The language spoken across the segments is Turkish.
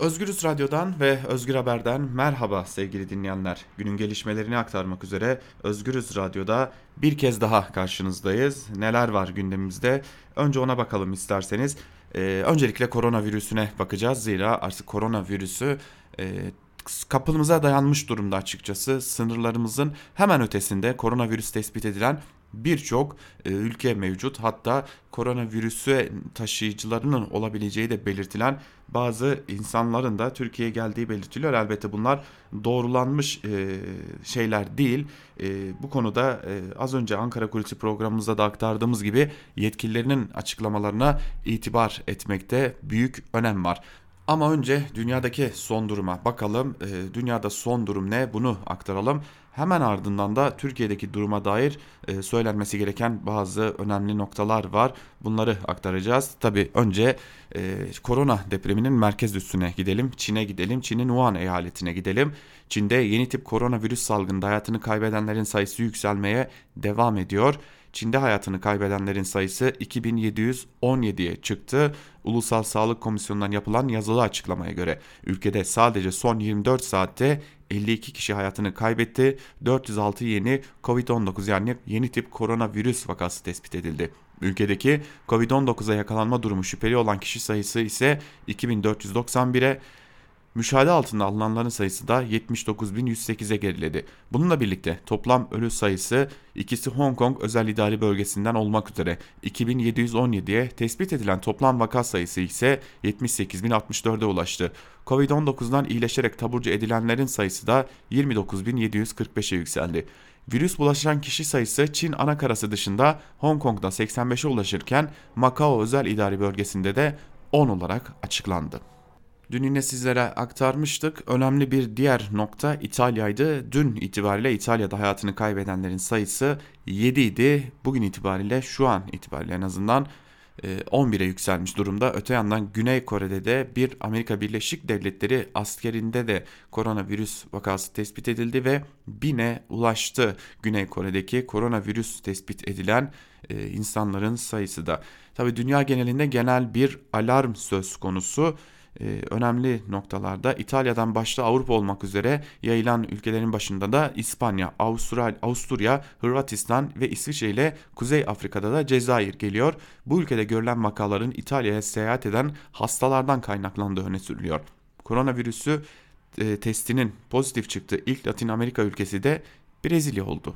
Özgürüz Radyo'dan ve Özgür Haber'den merhaba sevgili dinleyenler. Günün gelişmelerini aktarmak üzere Özgürüz Radyo'da bir kez daha karşınızdayız. Neler var gündemimizde? Önce ona bakalım isterseniz. Ee, öncelikle koronavirüsüne bakacağız. Zira artık koronavirüsü e, kapımıza dayanmış durumda açıkçası. Sınırlarımızın hemen ötesinde koronavirüs tespit edilen birçok e, ülke mevcut. Hatta koronavirüsü taşıyıcılarının olabileceği de belirtilen bazı insanların da Türkiye'ye geldiği belirtiliyor. Elbette bunlar doğrulanmış e, şeyler değil. E, bu konuda e, az önce Ankara Kulisi programımızda da aktardığımız gibi yetkililerinin açıklamalarına itibar etmekte büyük önem var. Ama önce dünyadaki son duruma bakalım. E, dünyada son durum ne? Bunu aktaralım. Hemen ardından da Türkiye'deki duruma dair e, söylenmesi gereken bazı önemli noktalar var. Bunları aktaracağız. Tabi önce e, korona depreminin merkez üstüne gidelim. Çin'e gidelim. Çin'in Wuhan eyaletine gidelim. Çin'de yeni tip koronavirüs salgında hayatını kaybedenlerin sayısı yükselmeye devam ediyor. Çin'de hayatını kaybedenlerin sayısı 2717'ye çıktı. Ulusal Sağlık Komisyonu'ndan yapılan yazılı açıklamaya göre ülkede sadece son 24 saatte 52 kişi hayatını kaybetti. 406 yeni Covid-19 yani yeni tip koronavirüs vakası tespit edildi. Ülkedeki Covid-19'a yakalanma durumu şüpheli olan kişi sayısı ise 2491'e, Müşahede altında alınanların sayısı da 79.108'e geriledi. Bununla birlikte toplam ölü sayısı ikisi Hong Kong özel idari bölgesinden olmak üzere 2717'ye tespit edilen toplam vaka sayısı ise 78.064'e ulaştı. Covid-19'dan iyileşerek taburcu edilenlerin sayısı da 29.745'e yükseldi. Virüs bulaşan kişi sayısı Çin ana karası dışında Hong Kong'da 85'e ulaşırken Macao özel idari bölgesinde de 10 olarak açıklandı. Dün yine sizlere aktarmıştık. Önemli bir diğer nokta İtalya'ydı. Dün itibariyle İtalya'da hayatını kaybedenlerin sayısı 7 idi. Bugün itibariyle şu an itibariyle en azından 11'e yükselmiş durumda. Öte yandan Güney Kore'de de bir Amerika Birleşik Devletleri askerinde de koronavirüs vakası tespit edildi ve bine ulaştı. Güney Kore'deki koronavirüs tespit edilen e, insanların sayısı da. Tabi dünya genelinde genel bir alarm söz konusu önemli noktalarda İtalya'dan başta Avrupa olmak üzere yayılan ülkelerin başında da İspanya, Avustral, Avusturya, Hırvatistan ve İsviçre ile Kuzey Afrika'da da Cezayir geliyor. Bu ülkede görülen vakaların İtalya'ya seyahat eden hastalardan kaynaklandığı öne sürülüyor. Koronavirüsü e, testinin pozitif çıktığı ilk Latin Amerika ülkesi de Brezilya oldu.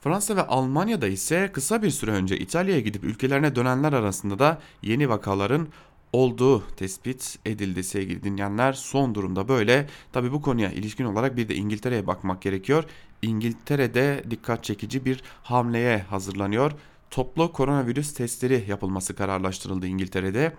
Fransa ve Almanya'da ise kısa bir süre önce İtalya'ya gidip ülkelerine dönenler arasında da yeni vakaların olduğu tespit edildi sevgili dinleyenler. Son durumda böyle. Tabi bu konuya ilişkin olarak bir de İngiltere'ye bakmak gerekiyor. İngiltere'de dikkat çekici bir hamleye hazırlanıyor. Toplu koronavirüs testleri yapılması kararlaştırıldı İngiltere'de.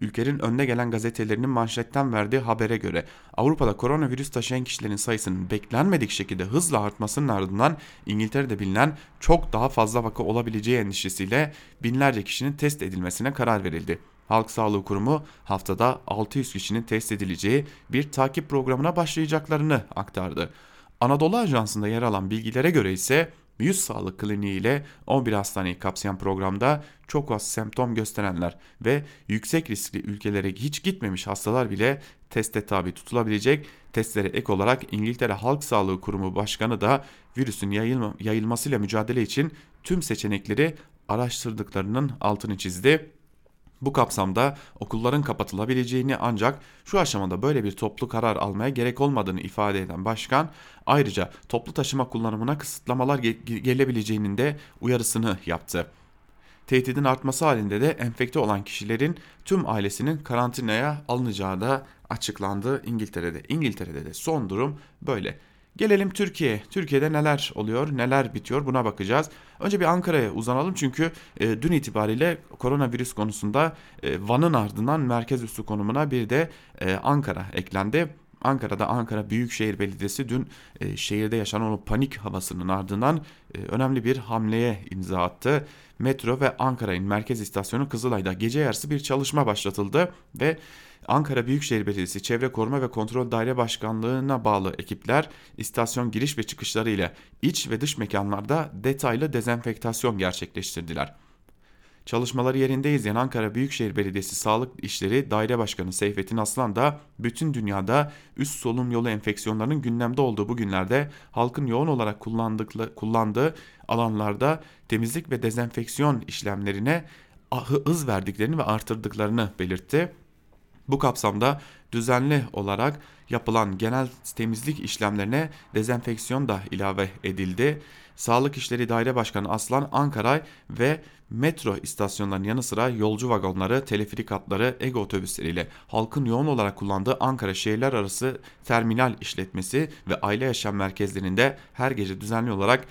Ülkenin önde gelen gazetelerinin manşetten verdiği habere göre Avrupa'da koronavirüs taşıyan kişilerin sayısının beklenmedik şekilde hızla artmasının ardından İngiltere'de bilinen çok daha fazla vaka olabileceği endişesiyle binlerce kişinin test edilmesine karar verildi. Halk Sağlığı Kurumu haftada 600 kişinin test edileceği bir takip programına başlayacaklarını aktardı. Anadolu Ajansı'nda yer alan bilgilere göre ise Yüz Sağlık Kliniği ile 11 hastaneyi kapsayan programda çok az semptom gösterenler ve yüksek riskli ülkelere hiç gitmemiş hastalar bile teste tabi tutulabilecek. Testlere ek olarak İngiltere Halk Sağlığı Kurumu Başkanı da virüsün yayılma, yayılmasıyla mücadele için tüm seçenekleri araştırdıklarının altını çizdi. Bu kapsamda okulların kapatılabileceğini ancak şu aşamada böyle bir toplu karar almaya gerek olmadığını ifade eden başkan ayrıca toplu taşıma kullanımına kısıtlamalar gelebileceğinin de uyarısını yaptı. Tehdidin artması halinde de enfekte olan kişilerin tüm ailesinin karantinaya alınacağı da açıklandı İngiltere'de. İngiltere'de de son durum böyle. Gelelim Türkiye'ye. Türkiye'de neler oluyor, neler bitiyor buna bakacağız. Önce bir Ankara'ya uzanalım çünkü e, dün itibariyle koronavirüs konusunda e, Van'ın ardından merkez üssü konumuna bir de e, Ankara eklendi. Ankara'da Ankara Büyükşehir Belediyesi dün e, şehirde yaşanan o panik havasının ardından e, önemli bir hamleye imza attı. Metro ve Ankara'nın merkez istasyonu Kızılay'da gece yarısı bir çalışma başlatıldı ve Ankara Büyükşehir Belediyesi Çevre Koruma ve Kontrol Daire Başkanlığı'na bağlı ekipler istasyon giriş ve çıkışları ile iç ve dış mekanlarda detaylı dezenfektasyon gerçekleştirdiler. Çalışmaları yerinde izleyen Ankara Büyükşehir Belediyesi Sağlık İşleri Daire Başkanı Seyfettin Aslan da bütün dünyada üst solunum yolu enfeksiyonlarının gündemde olduğu bu günlerde halkın yoğun olarak kullandığı alanlarda temizlik ve dezenfeksiyon işlemlerine hız verdiklerini ve artırdıklarını belirtti. Bu kapsamda düzenli olarak yapılan genel temizlik işlemlerine dezenfeksiyon da ilave edildi. Sağlık İşleri Daire Başkanı Aslan Ankara ve metro istasyonlarının yanı sıra yolcu vagonları, teleferik hatları, ego otobüsleriyle halkın yoğun olarak kullandığı Ankara şehirler arası terminal işletmesi ve aile yaşam merkezlerinde her gece düzenli olarak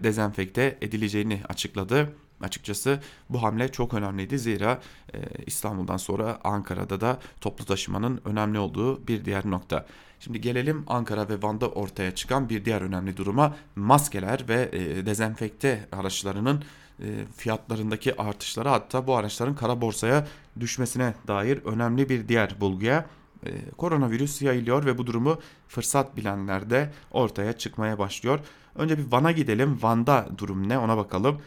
dezenfekte edileceğini açıkladı. Açıkçası bu hamle çok önemliydi zira e, İstanbul'dan sonra Ankara'da da toplu taşımanın önemli olduğu bir diğer nokta. Şimdi gelelim Ankara ve Van'da ortaya çıkan bir diğer önemli duruma maskeler ve e, dezenfekte araçlarının e, fiyatlarındaki artışlara hatta bu araçların kara borsaya düşmesine dair önemli bir diğer bulguya e, koronavirüs yayılıyor ve bu durumu fırsat bilenler de ortaya çıkmaya başlıyor. Önce bir Van'a gidelim. Van'da durum ne ona bakalım.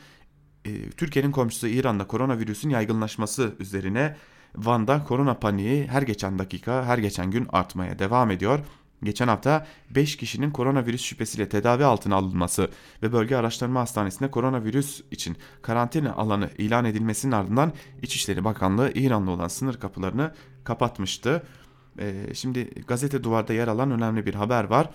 E, Türkiye'nin komşusu İran'da koronavirüsün yaygınlaşması üzerine Van'da korona paniği her geçen dakika, her geçen gün artmaya devam ediyor. Geçen hafta 5 kişinin koronavirüs şüphesiyle tedavi altına alınması ve bölge araştırma hastanesinde koronavirüs için karantina alanı ilan edilmesinin ardından İçişleri Bakanlığı İran'la olan sınır kapılarını kapatmıştı. Ee, şimdi gazete duvarda yer alan önemli bir haber var.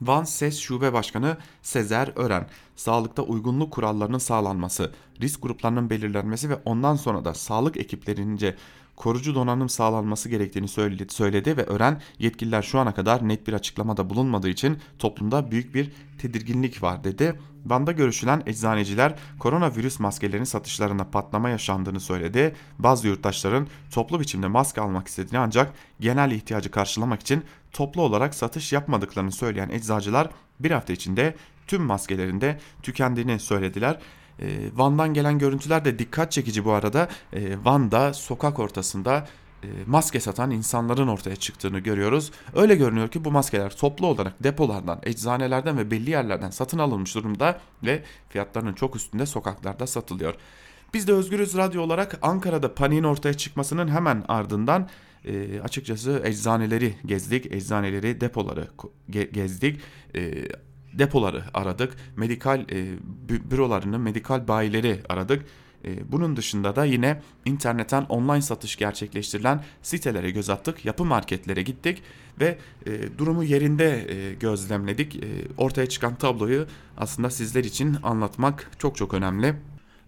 Van SES Şube Başkanı Sezer Ören, sağlıkta uygunluk kurallarının sağlanması, risk gruplarının belirlenmesi ve ondan sonra da sağlık ekiplerince korucu donanım sağlanması gerektiğini söyledi ve Ören yetkililer şu ana kadar net bir açıklamada bulunmadığı için toplumda büyük bir tedirginlik var dedi. Van'da görüşülen eczaneciler koronavirüs maskelerinin satışlarında patlama yaşandığını söyledi. Bazı yurttaşların toplu biçimde maske almak istediğini ancak genel ihtiyacı karşılamak için toplu olarak satış yapmadıklarını söyleyen eczacılar bir hafta içinde tüm maskelerinde tükendiğini söylediler. E, Van'dan gelen görüntüler de dikkat çekici bu arada. E, Van'da sokak ortasında e, maske satan insanların ortaya çıktığını görüyoruz. Öyle görünüyor ki bu maskeler toplu olarak depolardan, eczanelerden ve belli yerlerden satın alınmış durumda ve fiyatlarının çok üstünde sokaklarda satılıyor. Biz de Özgürüz Radyo olarak Ankara'da paniğin ortaya çıkmasının hemen ardından e, açıkçası eczaneleri gezdik, eczaneleri, depoları ge gezdik. E, depoları aradık, medikal e, bürolarını, medikal bayileri aradık. E, bunun dışında da yine internetten online satış gerçekleştirilen sitelere göz attık, yapı marketlere gittik ve e, durumu yerinde e, gözlemledik. E, ortaya çıkan tabloyu aslında sizler için anlatmak çok çok önemli.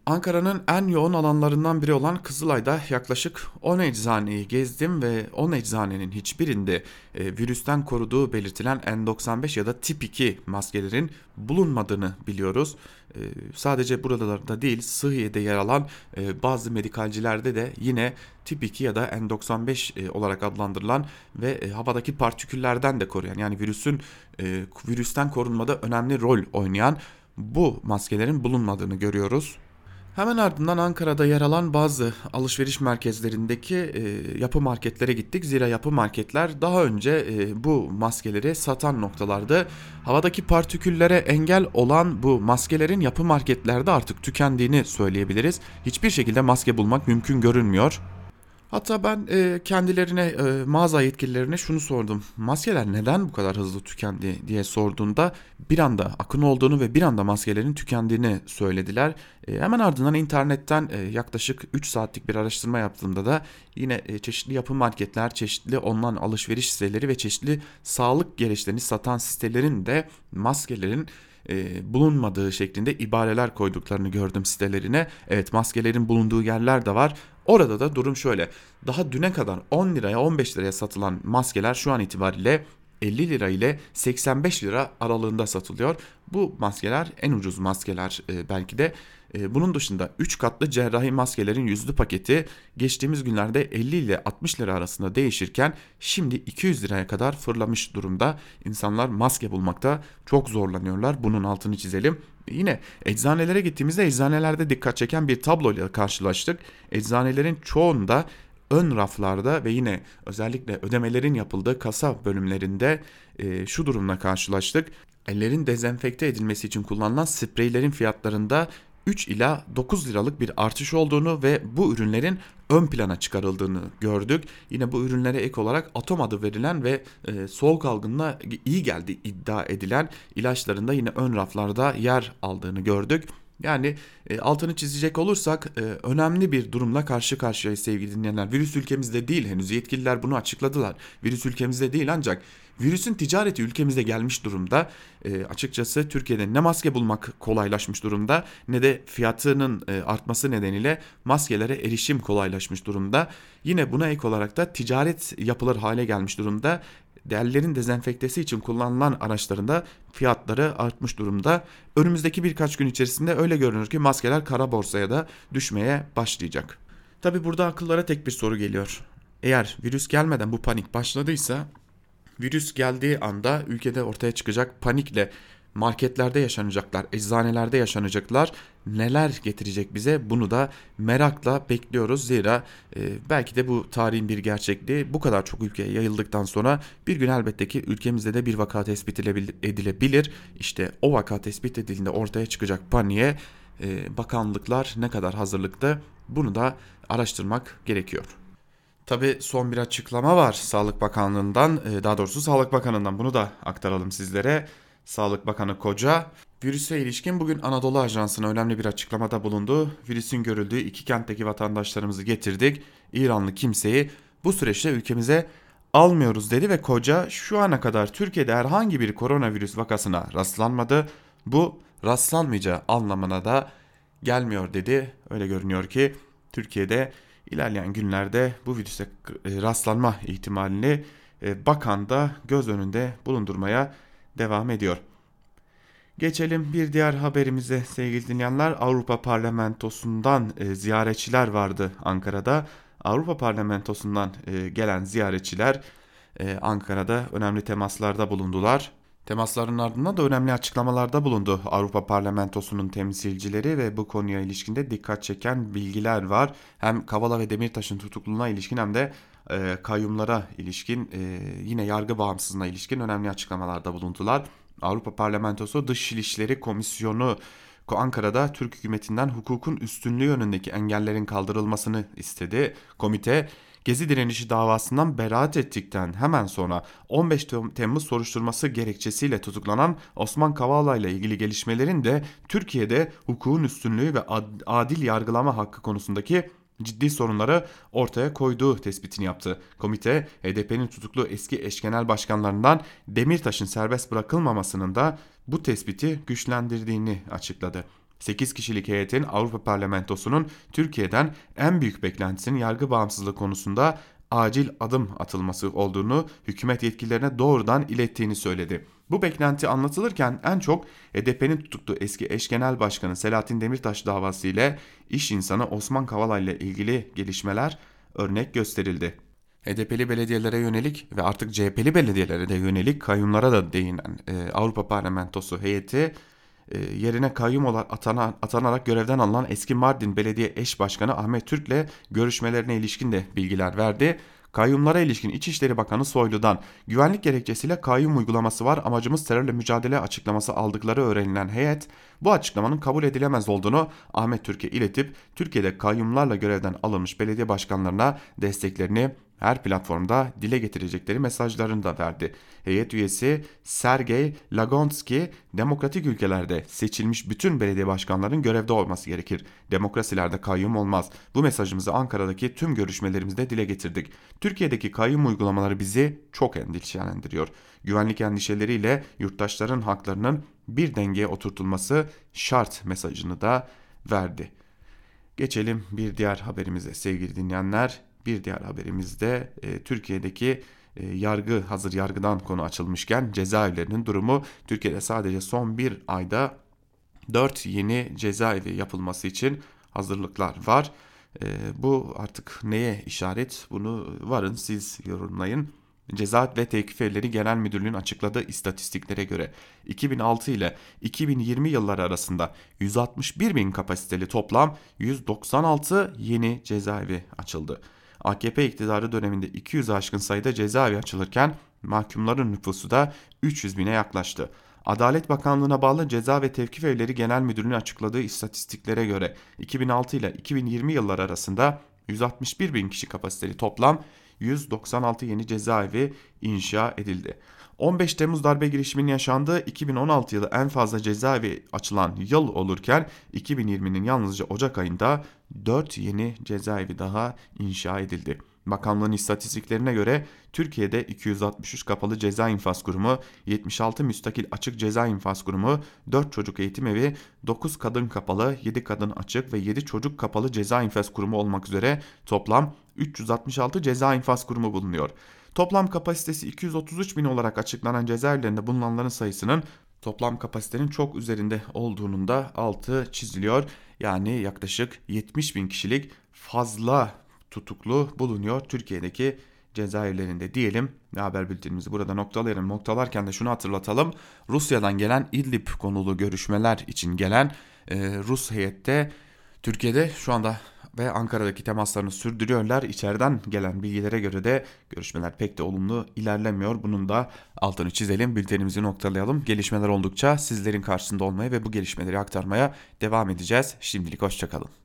Ankara'nın en yoğun alanlarından biri olan Kızılay'da yaklaşık 10 eczaneyi gezdim ve 10 eczanenin hiçbirinde e, virüsten koruduğu belirtilen N95 ya da tip 2 maskelerin bulunmadığını biliyoruz. E, sadece buralarda değil Sıhhiye'de yer alan e, bazı medikalcilerde de yine tip 2 ya da N95 e, olarak adlandırılan ve e, havadaki partiküllerden de koruyan yani virüsün e, virüsten korunmada önemli rol oynayan bu maskelerin bulunmadığını görüyoruz. Hemen ardından Ankara'da yer alan bazı alışveriş merkezlerindeki e, yapı marketlere gittik. Zira yapı marketler daha önce e, bu maskeleri satan noktalardı. Havadaki partiküllere engel olan bu maskelerin yapı marketlerde artık tükendiğini söyleyebiliriz. Hiçbir şekilde maske bulmak mümkün görünmüyor. Hatta ben e, kendilerine e, mağaza yetkililerine şunu sordum. Maskeler neden bu kadar hızlı tükendi diye sorduğunda bir anda akın olduğunu ve bir anda maskelerin tükendiğini söylediler. E, hemen ardından internetten e, yaklaşık 3 saatlik bir araştırma yaptığımda da yine e, çeşitli yapı marketler, çeşitli online alışveriş siteleri ve çeşitli sağlık gereçlerini satan sitelerin de maskelerin e, bulunmadığı şeklinde ibareler koyduklarını gördüm sitelerine. Evet maskelerin bulunduğu yerler de var. Orada da durum şöyle. Daha düne kadar 10 liraya 15 liraya satılan maskeler şu an itibariyle 50 lira ile 85 lira aralığında satılıyor. Bu maskeler en ucuz maskeler e, belki de. E, bunun dışında 3 katlı cerrahi maskelerin yüzlü paketi geçtiğimiz günlerde 50 ile 60 lira arasında değişirken şimdi 200 liraya kadar fırlamış durumda. İnsanlar maske bulmakta çok zorlanıyorlar. Bunun altını çizelim. Yine eczanelere gittiğimizde eczanelerde dikkat çeken bir tabloyla karşılaştık. Eczanelerin çoğunda ön raflarda ve yine özellikle ödemelerin yapıldığı kasa bölümlerinde e, şu durumla karşılaştık. Ellerin dezenfekte edilmesi için kullanılan spreylerin fiyatlarında 3 ila 9 liralık bir artış olduğunu ve bu ürünlerin ön plana çıkarıldığını gördük. Yine bu ürünlere ek olarak atom adı verilen ve e, soğuk algınına iyi geldi iddia edilen ilaçların da yine ön raflarda yer aldığını gördük. Yani e, altını çizecek olursak e, önemli bir durumla karşı karşıyayız sevgili dinleyenler. Virüs ülkemizde değil henüz yetkililer bunu açıkladılar. Virüs ülkemizde değil ancak virüsün ticareti ülkemize gelmiş durumda. E, açıkçası Türkiye'de ne maske bulmak kolaylaşmış durumda ne de fiyatının e, artması nedeniyle maskelere erişim kolaylaşmış durumda. Yine buna ek olarak da ticaret yapılır hale gelmiş durumda değerlerin dezenfektesi için kullanılan araçlarında fiyatları artmış durumda. Önümüzdeki birkaç gün içerisinde öyle görünür ki maskeler kara borsaya da düşmeye başlayacak. Tabi burada akıllara tek bir soru geliyor. Eğer virüs gelmeden bu panik başladıysa virüs geldiği anda ülkede ortaya çıkacak panikle marketlerde yaşanacaklar, eczanelerde yaşanacaklar neler getirecek bize bunu da merakla bekliyoruz. Zira e, belki de bu tarihin bir gerçekliği bu kadar çok ülkeye yayıldıktan sonra bir gün elbette ki ülkemizde de bir vaka tespit edilebilir. İşte o vaka tespit edildiğinde ortaya çıkacak paniğe e, bakanlıklar ne kadar hazırlıklı bunu da araştırmak gerekiyor. Tabi son bir açıklama var Sağlık Bakanlığı'ndan, e, daha doğrusu Sağlık Bakanı'ndan bunu da aktaralım sizlere. Sağlık Bakanı Koca virüse ilişkin bugün Anadolu Ajansı'na önemli bir açıklamada bulundu. Virüsün görüldüğü iki kentteki vatandaşlarımızı getirdik. İranlı kimseyi bu süreçte ülkemize almıyoruz dedi ve Koca şu ana kadar Türkiye'de herhangi bir koronavirüs vakasına rastlanmadı. Bu rastlanmayacağı anlamına da gelmiyor dedi. Öyle görünüyor ki Türkiye'de ilerleyen günlerde bu virüse e, rastlanma ihtimalini e, bakan da göz önünde bulundurmaya devam ediyor. Geçelim bir diğer haberimize sevgili dinleyenler. Avrupa Parlamentosu'ndan e, ziyaretçiler vardı Ankara'da. Avrupa Parlamentosu'ndan gelen ziyaretçiler Ankara'da önemli temaslarda bulundular. Temasların ardından da önemli açıklamalarda bulundu Avrupa Parlamentosu'nun temsilcileri ve bu konuya ilişkinde dikkat çeken bilgiler var. Hem Kavala ve Demirtaş'ın tutukluluğuna ilişkin hem de e, kayyumlara ilişkin e, yine yargı bağımsızlığına ilişkin önemli açıklamalarda bulundular. Avrupa Parlamentosu Dış İlişkileri Komisyonu Ankara'da Türk hükümetinden hukukun üstünlüğü yönündeki engellerin kaldırılmasını istedi. Komite Gezi direnişi davasından beraat ettikten hemen sonra 15 Temmuz soruşturması gerekçesiyle tutuklanan Osman Kavala ile ilgili gelişmelerin de Türkiye'de hukukun üstünlüğü ve adil yargılama hakkı konusundaki ciddi sorunları ortaya koyduğu tespitini yaptı. Komite HDP'nin tutuklu eski eş genel başkanlarından Demirtaş'ın serbest bırakılmamasının da bu tespiti güçlendirdiğini açıkladı. 8 kişilik heyetin Avrupa Parlamentosu'nun Türkiye'den en büyük beklentisinin yargı bağımsızlığı konusunda acil adım atılması olduğunu hükümet yetkililerine doğrudan ilettiğini söyledi. Bu beklenti anlatılırken en çok HDP'nin tutuklu eski eş genel başkanı Selahattin Demirtaş davası ile iş insanı Osman Kavala ile ilgili gelişmeler örnek gösterildi. HDP'li belediyelere yönelik ve artık CHP'li belediyelere de yönelik kayyumlara da değinen e, Avrupa Parlamentosu heyeti e, yerine kayyum olarak atana, atanarak görevden alınan eski Mardin Belediye Eş Başkanı Ahmet Türk ile görüşmelerine ilişkin de bilgiler verdi. Kayyumlara ilişkin İçişleri Bakanı Soylu'dan güvenlik gerekçesiyle kayyum uygulaması var amacımız terörle mücadele açıklaması aldıkları öğrenilen heyet bu açıklamanın kabul edilemez olduğunu Ahmet Türk'e iletip Türkiye'de kayyumlarla görevden alınmış belediye başkanlarına desteklerini her platformda dile getirecekleri mesajlarını da verdi. Heyet üyesi Sergey Lagonski, demokratik ülkelerde seçilmiş bütün belediye başkanlarının görevde olması gerekir. Demokrasilerde kayyum olmaz. Bu mesajımızı Ankara'daki tüm görüşmelerimizde dile getirdik. Türkiye'deki kayyum uygulamaları bizi çok endişelendiriyor. Güvenlik endişeleriyle yurttaşların haklarının bir dengeye oturtulması şart mesajını da verdi. Geçelim bir diğer haberimize sevgili dinleyenler. Bir diğer haberimizde e, Türkiye'deki e, yargı hazır yargıdan konu açılmışken cezaevlerinin durumu Türkiye'de sadece son bir ayda 4 yeni cezaevi yapılması için hazırlıklar var. E, bu artık neye işaret bunu varın siz yorumlayın. Ceza ve Tevkif Evleri Genel Müdürlüğü'nün açıkladığı istatistiklere göre 2006 ile 2020 yılları arasında 161 bin kapasiteli toplam 196 yeni cezaevi açıldı. AKP iktidarı döneminde 200 aşkın sayıda cezaevi açılırken mahkumların nüfusu da 300 bine yaklaştı. Adalet Bakanlığı'na bağlı Ceza ve Tevkif Evleri Genel Müdürlüğü'nün açıkladığı istatistiklere göre 2006 ile 2020 yılları arasında 161 bin kişi kapasiteli toplam 196 yeni cezaevi inşa edildi. 15 Temmuz darbe girişiminin yaşandığı 2016 yılı en fazla cezaevi açılan yıl olurken 2020'nin yalnızca Ocak ayında 4 yeni cezaevi daha inşa edildi. Bakanlığın istatistiklerine göre Türkiye'de 263 kapalı ceza infaz kurumu, 76 müstakil açık ceza infaz kurumu, 4 çocuk eğitim evi, 9 kadın kapalı, 7 kadın açık ve 7 çocuk kapalı ceza infaz kurumu olmak üzere toplam 366 ceza infaz kurumu bulunuyor. Toplam kapasitesi 233 bin olarak açıklanan cezaevlerinde bulunanların sayısının toplam kapasitenin çok üzerinde olduğunun da altı çiziliyor. Yani yaklaşık 70 bin kişilik fazla tutuklu bulunuyor Türkiye'deki cezaevlerinde diyelim ve haber bültenimizi burada noktalayalım. Noktalarken de şunu hatırlatalım. Rusya'dan gelen İdlib konulu görüşmeler için gelen e, Rus heyette Türkiye'de şu anda ve Ankara'daki temaslarını sürdürüyorlar. İçeriden gelen bilgilere göre de görüşmeler pek de olumlu ilerlemiyor. Bunun da altını çizelim, bültenimizi noktalayalım. Gelişmeler oldukça sizlerin karşısında olmaya ve bu gelişmeleri aktarmaya devam edeceğiz. Şimdilik hoşçakalın.